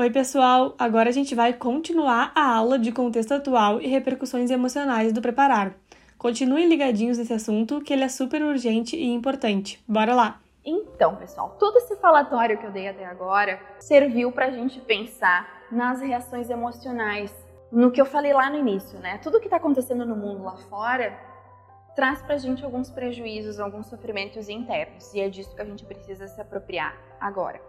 Oi, pessoal! Agora a gente vai continuar a aula de contexto atual e repercussões emocionais do preparar. Continuem ligadinhos nesse assunto, que ele é super urgente e importante. Bora lá! Então, pessoal, todo esse falatório que eu dei até agora serviu para a gente pensar nas reações emocionais, no que eu falei lá no início, né? Tudo que está acontecendo no mundo lá fora traz para a gente alguns prejuízos, alguns sofrimentos internos, e é disso que a gente precisa se apropriar agora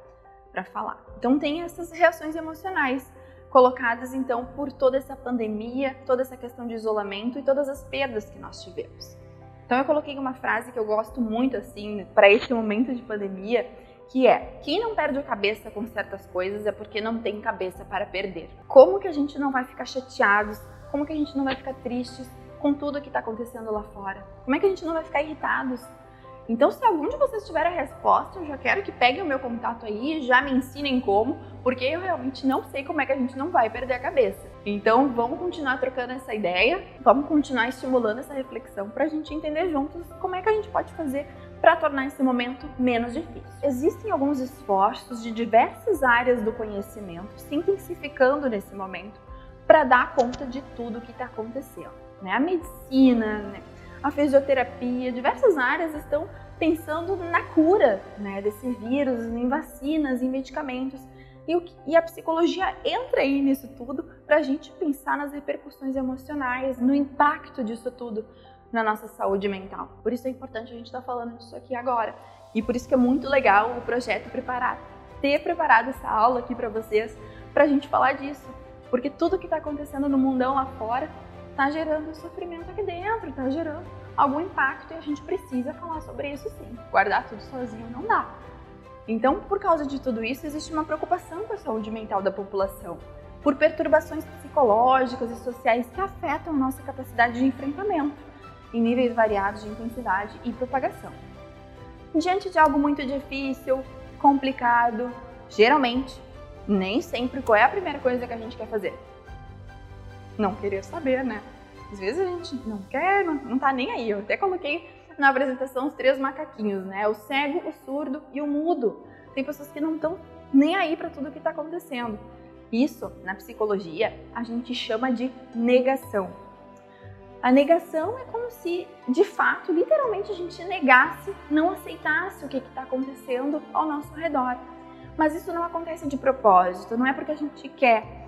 para falar. Então tem essas reações emocionais colocadas então por toda essa pandemia, toda essa questão de isolamento e todas as perdas que nós tivemos. Então eu coloquei uma frase que eu gosto muito assim para esse momento de pandemia, que é: quem não perde a cabeça com certas coisas é porque não tem cabeça para perder. Como que a gente não vai ficar chateados? Como que a gente não vai ficar tristes com tudo que está acontecendo lá fora? Como é que a gente não vai ficar irritados então, se algum de vocês tiver a resposta, eu já quero que peguem o meu contato aí já me ensinem como, porque eu realmente não sei como é que a gente não vai perder a cabeça. Então, vamos continuar trocando essa ideia, vamos continuar estimulando essa reflexão para a gente entender juntos como é que a gente pode fazer para tornar esse momento menos difícil. Existem alguns esforços de diversas áreas do conhecimento se intensificando nesse momento para dar conta de tudo que está acontecendo. Né? A medicina, né? A fisioterapia, diversas áreas estão pensando na cura né, desse vírus, em vacinas, em medicamentos. E, o, e a psicologia entra aí nisso tudo para a gente pensar nas repercussões emocionais, no impacto disso tudo na nossa saúde mental. Por isso é importante a gente estar tá falando disso aqui agora. E por isso que é muito legal o projeto Preparar. Ter preparado essa aula aqui para vocês, para a gente falar disso. Porque tudo que está acontecendo no mundão lá fora está gerando sofrimento aqui dentro, está gerando algum impacto e a gente precisa falar sobre isso sim. Guardar tudo sozinho não dá. Então, por causa de tudo isso, existe uma preocupação com a saúde mental da população, por perturbações psicológicas e sociais que afetam nossa capacidade de enfrentamento, em níveis variados de intensidade e propagação. Diante de algo muito difícil, complicado, geralmente, nem sempre qual é a primeira coisa que a gente quer fazer? Não querer saber, né? Às vezes a gente não quer, não, não tá nem aí. Eu até coloquei na apresentação os três macaquinhos, né? O cego, o surdo e o mudo. Tem pessoas que não estão nem aí para tudo que está acontecendo. Isso, na psicologia, a gente chama de negação. A negação é como se, de fato, literalmente a gente negasse, não aceitasse o que está acontecendo ao nosso redor. Mas isso não acontece de propósito, não é porque a gente quer,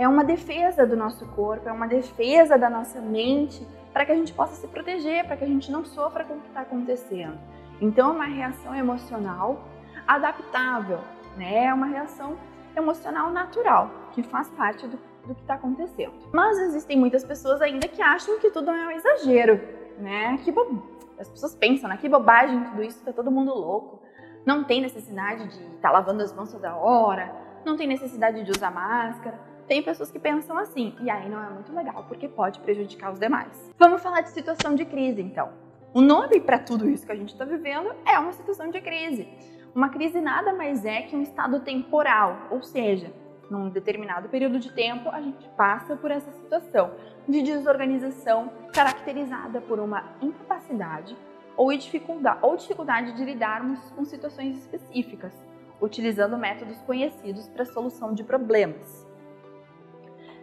é uma defesa do nosso corpo, é uma defesa da nossa mente para que a gente possa se proteger, para que a gente não sofra com o que está acontecendo. Então, é uma reação emocional adaptável, né? É uma reação emocional natural, que faz parte do, do que está acontecendo. Mas existem muitas pessoas ainda que acham que tudo é um exagero, né? Que bo... As pessoas pensam, né? Que bobagem tudo isso, tá todo mundo louco. Não tem necessidade de estar tá lavando as mãos toda hora, não tem necessidade de usar máscara tem pessoas que pensam assim, e aí não é muito legal, porque pode prejudicar os demais. Vamos falar de situação de crise, então. O nome para tudo isso que a gente está vivendo é uma situação de crise. Uma crise nada mais é que um estado temporal, ou seja, num determinado período de tempo a gente passa por essa situação de desorganização caracterizada por uma incapacidade ou dificuldade, ou dificuldade de lidarmos com situações específicas, utilizando métodos conhecidos para a solução de problemas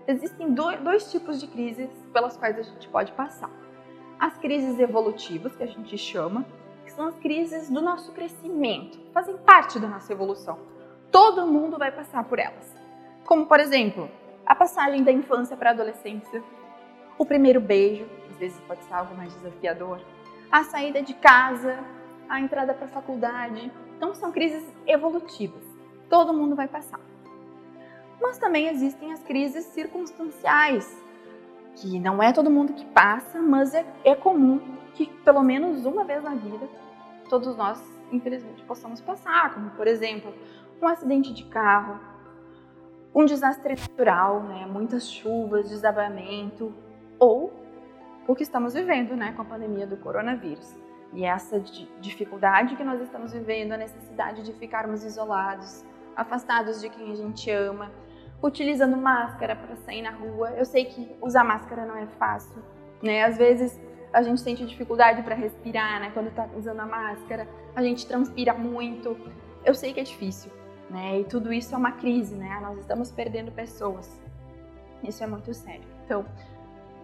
existem dois tipos de crises pelas quais a gente pode passar. As crises evolutivas, que a gente chama, que são as crises do nosso crescimento, fazem parte da nossa evolução. Todo mundo vai passar por elas. Como, por exemplo, a passagem da infância para a adolescência, o primeiro beijo, às vezes pode ser algo mais desafiador, a saída de casa, a entrada para a faculdade. Então, são crises evolutivas. Todo mundo vai passar. Mas também existem as crises circunstanciais, que não é todo mundo que passa, mas é, é comum que pelo menos uma vez na vida todos nós, infelizmente, possamos passar, como por exemplo, um acidente de carro, um desastre natural, né, muitas chuvas, desabamento, ou o que estamos vivendo, né, com a pandemia do coronavírus. E essa dificuldade que nós estamos vivendo, a necessidade de ficarmos isolados, afastados de quem a gente ama, utilizando máscara para sair na rua. Eu sei que usar máscara não é fácil, né? Às vezes a gente sente dificuldade para respirar, né? Quando está usando a máscara, a gente transpira muito. Eu sei que é difícil, né? E tudo isso é uma crise, né? Nós estamos perdendo pessoas. Isso é muito sério. Então,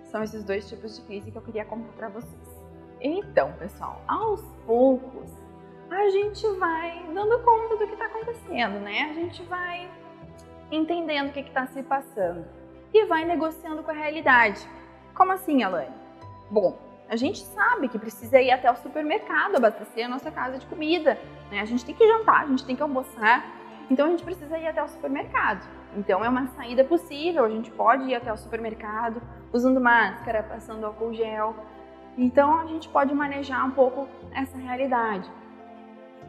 são esses dois tipos de crise que eu queria contar para vocês. Então, pessoal, aos poucos a gente vai dando conta do que está acontecendo, né? A gente vai entendendo o que está se passando e vai negociando com a realidade. Como assim, Alane? Bom, a gente sabe que precisa ir até o supermercado abastecer a nossa casa de comida. Né? A gente tem que jantar, a gente tem que almoçar, então a gente precisa ir até o supermercado. Então é uma saída possível, a gente pode ir até o supermercado usando máscara, passando álcool gel. Então a gente pode manejar um pouco essa realidade.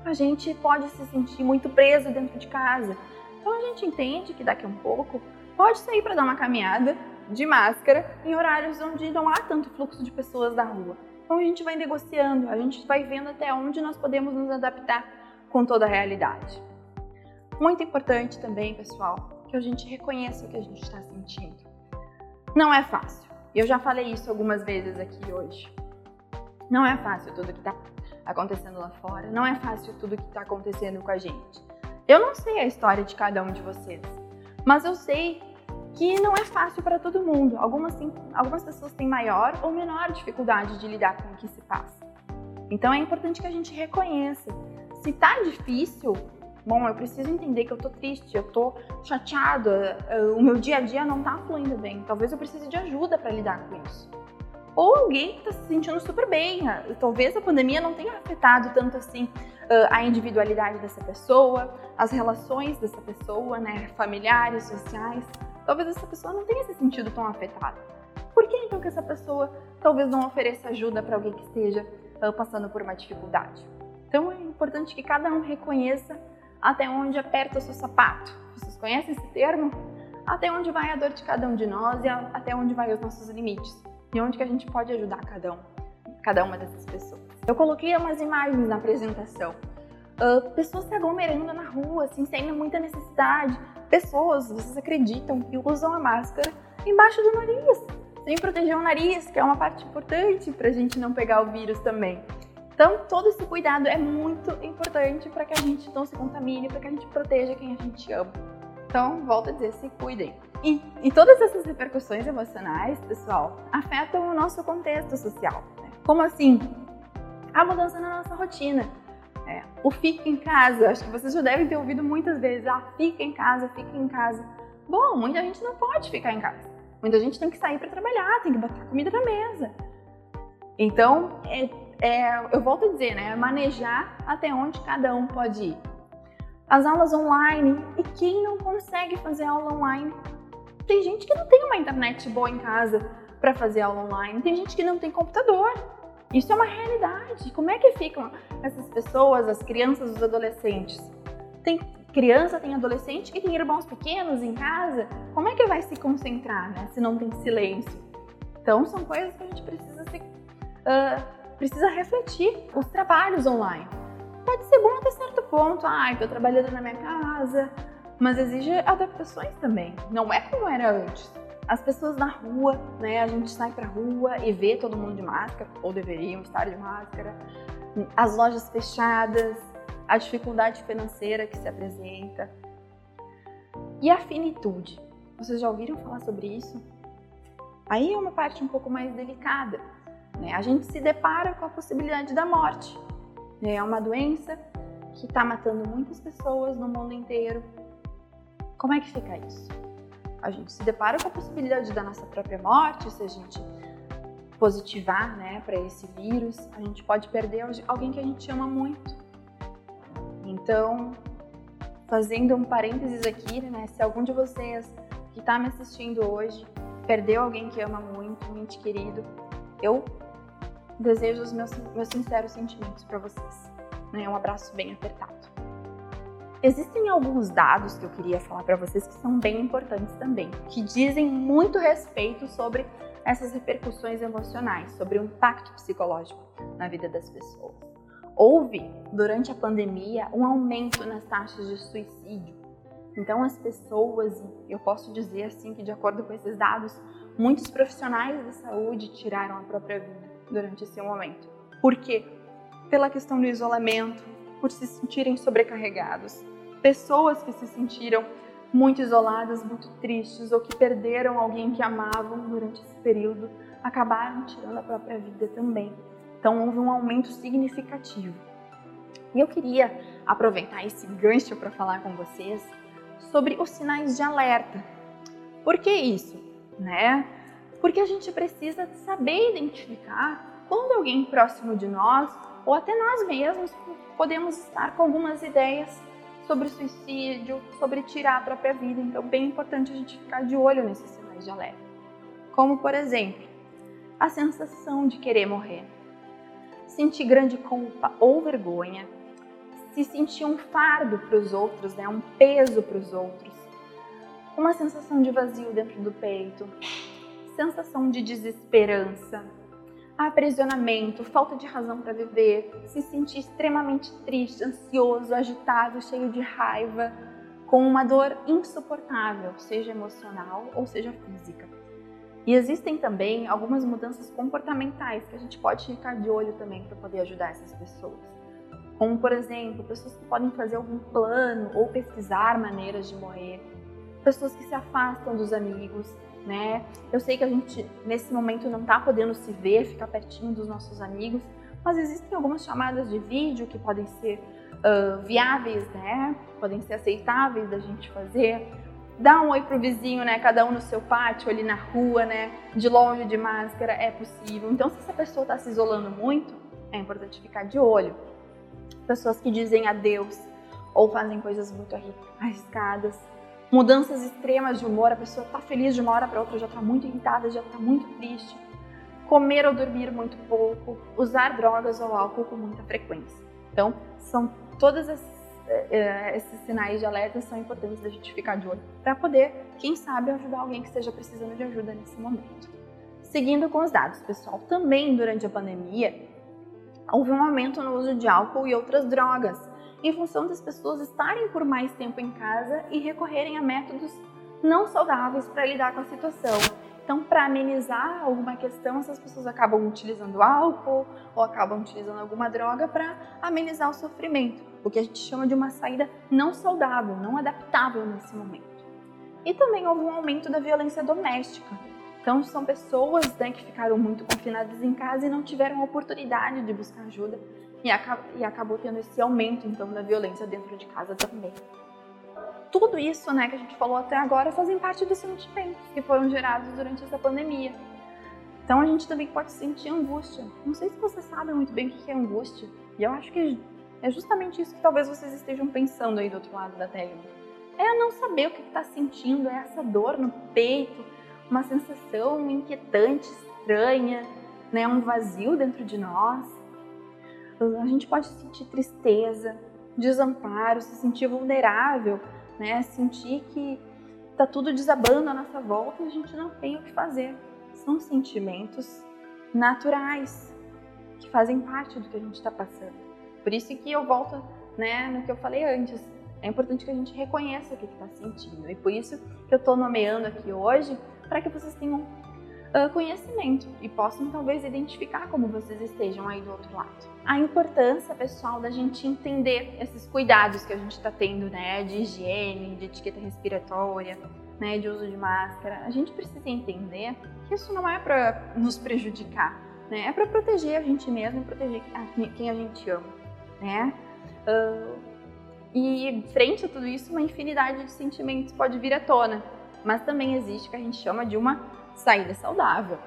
A gente pode se sentir muito preso dentro de casa. Então a gente entende que daqui a um pouco pode sair para dar uma caminhada de máscara em horários onde não há tanto fluxo de pessoas da rua. Então a gente vai negociando, a gente vai vendo até onde nós podemos nos adaptar com toda a realidade. Muito importante também, pessoal, que a gente reconheça o que a gente está sentindo. Não é fácil. Eu já falei isso algumas vezes aqui hoje. Não é fácil tudo que está acontecendo lá fora. Não é fácil tudo que está acontecendo com a gente. Eu não sei a história de cada um de vocês, mas eu sei que não é fácil para todo mundo. Algumas, algumas pessoas têm maior ou menor dificuldade de lidar com o que se passa. Então é importante que a gente reconheça. Se tá difícil, bom, eu preciso entender que eu tô triste, eu tô chateada, eh, o meu dia a dia não tá fluindo bem. Talvez eu precise de ajuda para lidar com isso. Ou alguém está se sentindo super bem. Talvez a pandemia não tenha afetado tanto assim a individualidade dessa pessoa, as relações dessa pessoa, né, familiares, sociais talvez essa pessoa não tenha se sentido tão afetada. Por que então que essa pessoa talvez não ofereça ajuda para alguém que esteja passando por uma dificuldade? Então é importante que cada um reconheça até onde aperta o seu sapato. Vocês conhecem esse termo? Até onde vai a dor de cada um de nós e até onde vai os nossos limites. E onde que a gente pode ajudar cada um, cada uma dessas pessoas. Eu coloquei umas imagens na apresentação. Uh, pessoas se aglomerando na rua, assim, sem muita necessidade pessoas, vocês acreditam que usam a máscara embaixo do nariz, sem proteger o nariz, que é uma parte importante para a gente não pegar o vírus também. Então, todo esse cuidado é muito importante para que a gente não se contamine, para que a gente proteja quem a gente ama. Então, volto a dizer, se cuidem. E, e todas essas repercussões emocionais, pessoal, afetam o nosso contexto social. Né? Como assim? A mudança na nossa rotina é, o fica em casa, acho que vocês já devem ter ouvido muitas vezes, ah, fica em casa, fica em casa. Bom, muita gente não pode ficar em casa. Muita gente tem que sair para trabalhar, tem que botar comida na mesa. Então, é, é, eu volto a dizer, né, manejar até onde cada um pode ir. As aulas online, e quem não consegue fazer aula online? Tem gente que não tem uma internet boa em casa para fazer aula online, tem gente que não tem computador. Isso é uma realidade. Como é que ficam essas pessoas, as crianças, os adolescentes? Tem criança, tem adolescente e tem irmãos pequenos em casa. Como é que vai se concentrar, né? Se não tem silêncio. Então são coisas que a gente precisa se, uh, precisa refletir. Os trabalhos online pode ser bom até certo ponto. Ah, estou trabalhando na minha casa, mas exige adaptações também. Não é como era antes as pessoas na rua, né? A gente sai pra rua e vê todo mundo de máscara, ou deveriam estar de máscara, as lojas fechadas, a dificuldade financeira que se apresenta. E a finitude. Vocês já ouviram falar sobre isso? Aí é uma parte um pouco mais delicada. Né? A gente se depara com a possibilidade da morte. Né? É uma doença que está matando muitas pessoas no mundo inteiro. Como é que fica isso? A gente se depara com a possibilidade da nossa própria morte, se a gente positivar né, para esse vírus, a gente pode perder alguém que a gente ama muito. Então, fazendo um parênteses aqui, né, se algum de vocês que está me assistindo hoje perdeu alguém que ama muito, um ente querido, eu desejo os meus, meus sinceros sentimentos para vocês. Né, um abraço bem apertado. Existem alguns dados que eu queria falar para vocês que são bem importantes também, que dizem muito respeito sobre essas repercussões emocionais, sobre o impacto psicológico na vida das pessoas. Houve, durante a pandemia, um aumento nas taxas de suicídio. Então, as pessoas, eu posso dizer assim que, de acordo com esses dados, muitos profissionais da saúde tiraram a própria vida durante esse momento. Por quê? Pela questão do isolamento, por se sentirem sobrecarregados, pessoas que se sentiram muito isoladas, muito tristes ou que perderam alguém que amavam durante esse período, acabaram tirando a própria vida também. Então houve um aumento significativo. E eu queria aproveitar esse gancho para falar com vocês sobre os sinais de alerta. Por que isso? Né? Porque a gente precisa saber identificar quando alguém próximo de nós, ou até nós mesmos, podemos estar com algumas ideias sobre suicídio, sobre tirar a própria vida. Então, bem importante a gente ficar de olho nesses sinais de alerta. Como, por exemplo, a sensação de querer morrer, sentir grande culpa ou vergonha, se sentir um fardo para os outros, né? um peso para os outros, uma sensação de vazio dentro do peito, sensação de desesperança, aprisionamento, falta de razão para viver, se sentir extremamente triste, ansioso, agitado, cheio de raiva, com uma dor insuportável, seja emocional ou seja física. E existem também algumas mudanças comportamentais que a gente pode ficar de olho também para poder ajudar essas pessoas. Como, por exemplo, pessoas que podem fazer algum plano ou pesquisar maneiras de morrer, pessoas que se afastam dos amigos, né? Eu sei que a gente nesse momento não está podendo se ver, ficar pertinho dos nossos amigos, mas existem algumas chamadas de vídeo que podem ser uh, viáveis, né? Podem ser aceitáveis da gente fazer. Dá um oi pro vizinho, né? Cada um no seu pátio, ali na rua, né? De longe, de máscara, é possível. Então, se essa pessoa está se isolando muito, é importante ficar de olho. Pessoas que dizem adeus ou fazem coisas muito arriscadas, mudanças extremas de humor, a pessoa está feliz de uma hora para outra, já está muito irritada, já está muito triste. Comer ou dormir muito pouco, usar drogas ou álcool com muita frequência. Então, são todos esses, eh, esses sinais de alerta são importantes da gente ficar de olho para poder, quem sabe, ajudar alguém que esteja precisando de ajuda nesse momento. Seguindo com os dados, pessoal, também durante a pandemia houve um aumento no uso de álcool e outras drogas em função das pessoas estarem por mais tempo em casa e recorrerem a métodos não saudáveis para lidar com a situação. Então, para amenizar alguma questão, essas pessoas acabam utilizando álcool ou acabam utilizando alguma droga para amenizar o sofrimento, o que a gente chama de uma saída não saudável, não adaptável nesse momento. E também houve um aumento da violência doméstica. Então, são pessoas né, que ficaram muito confinadas em casa e não tiveram oportunidade de buscar ajuda e, e acabou tendo esse aumento então da violência dentro de casa também. Tudo isso, né, que a gente falou até agora, fazem parte dos sentimentos que foram gerados durante essa pandemia. Então a gente também pode sentir angústia. Não sei se vocês sabem muito bem o que é angústia. E eu acho que é justamente isso que talvez vocês estejam pensando aí do outro lado da tela. É não saber o que está sentindo, é essa dor no peito, uma sensação inquietante, estranha, né, um vazio dentro de nós a gente pode sentir tristeza, desamparo, se sentir vulnerável, né? Sentir que tá tudo desabando à nossa volta e a gente não tem o que fazer. São sentimentos naturais que fazem parte do que a gente está passando. Por isso que eu volto, né, no que eu falei antes. É importante que a gente reconheça o que está sentindo. E por isso que eu estou nomeando aqui hoje, para que vocês tenham uh, conhecimento e possam talvez identificar como vocês estejam aí do outro lado. A importância, pessoal, da gente entender esses cuidados que a gente está tendo, né, de higiene, de etiqueta respiratória, né, de uso de máscara. A gente precisa entender que isso não é para nos prejudicar, né, é para proteger a gente mesmo e proteger quem a gente ama, né. Uh, e frente a tudo isso, uma infinidade de sentimentos pode vir à tona, mas também existe o que a gente chama de uma saída saudável.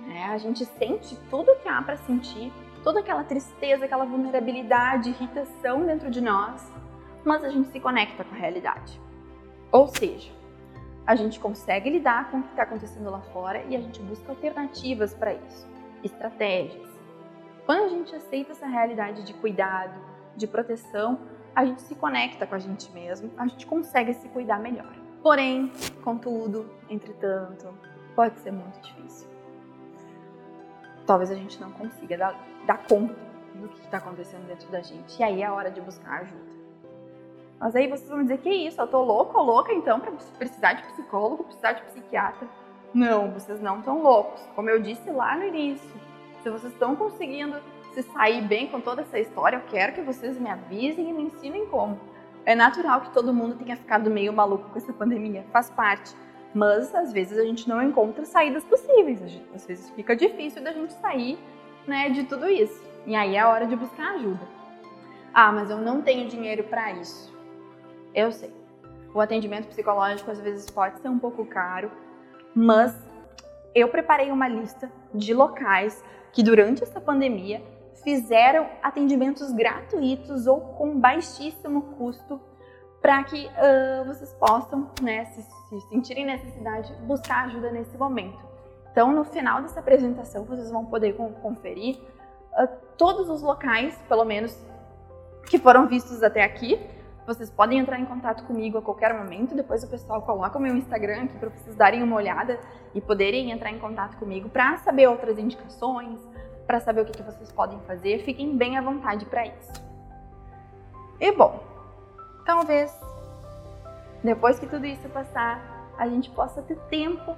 Né? A gente sente tudo que há para sentir, toda aquela tristeza, aquela vulnerabilidade, irritação dentro de nós, mas a gente se conecta com a realidade. Ou seja, a gente consegue lidar com o que está acontecendo lá fora e a gente busca alternativas para isso, estratégias. Quando a gente aceita essa realidade de cuidado, de proteção, a gente se conecta com a gente mesmo, a gente consegue se cuidar melhor. Porém, contudo, entretanto, pode ser muito difícil. Talvez a gente não consiga dar, dar conta do que está acontecendo dentro da gente. E aí é a hora de buscar ajuda. Mas aí vocês vão dizer que isso, eu tô louco ou louca então para precisar de psicólogo, precisar de psiquiatra. Não, vocês não estão loucos. Como eu disse lá no início, se vocês estão conseguindo se sair bem com toda essa história, eu quero que vocês me avisem e me ensinem como. é natural que todo mundo tenha ficado meio maluco com essa pandemia, faz parte. Mas às vezes a gente não encontra saídas possíveis, às vezes fica difícil da gente sair né, de tudo isso. E aí é a hora de buscar ajuda. Ah, mas eu não tenho dinheiro para isso. Eu sei. O atendimento psicológico às vezes pode ser um pouco caro, mas eu preparei uma lista de locais que durante essa pandemia fizeram atendimentos gratuitos ou com baixíssimo custo para que uh, vocês possam, né, se, se sentirem necessidade, buscar ajuda nesse momento. Então, no final dessa apresentação, vocês vão poder conferir uh, todos os locais, pelo menos, que foram vistos até aqui. Vocês podem entrar em contato comigo a qualquer momento. Depois o pessoal coloca o meu Instagram aqui para vocês darem uma olhada e poderem entrar em contato comigo para saber outras indicações, para saber o que, que vocês podem fazer. Fiquem bem à vontade para isso. E bom, talvez depois que tudo isso passar, a gente possa ter tempo,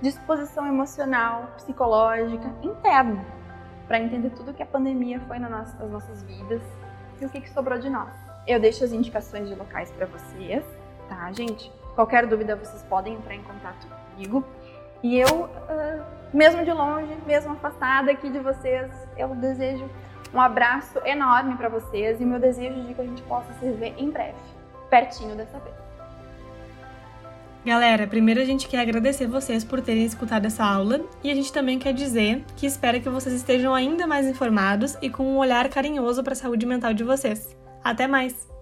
disposição emocional, psicológica, interna, para entender tudo que a pandemia foi nas nossas vidas e o que, que sobrou de nós. Eu deixo as indicações de locais para vocês, tá, gente? Qualquer dúvida, vocês podem entrar em contato comigo. E eu, uh, mesmo de longe, mesmo afastada aqui de vocês, eu desejo um abraço enorme para vocês e meu desejo de que a gente possa se ver em breve, pertinho dessa vez. Galera, primeiro a gente quer agradecer vocês por terem escutado essa aula e a gente também quer dizer que espera que vocês estejam ainda mais informados e com um olhar carinhoso para a saúde mental de vocês. Até mais!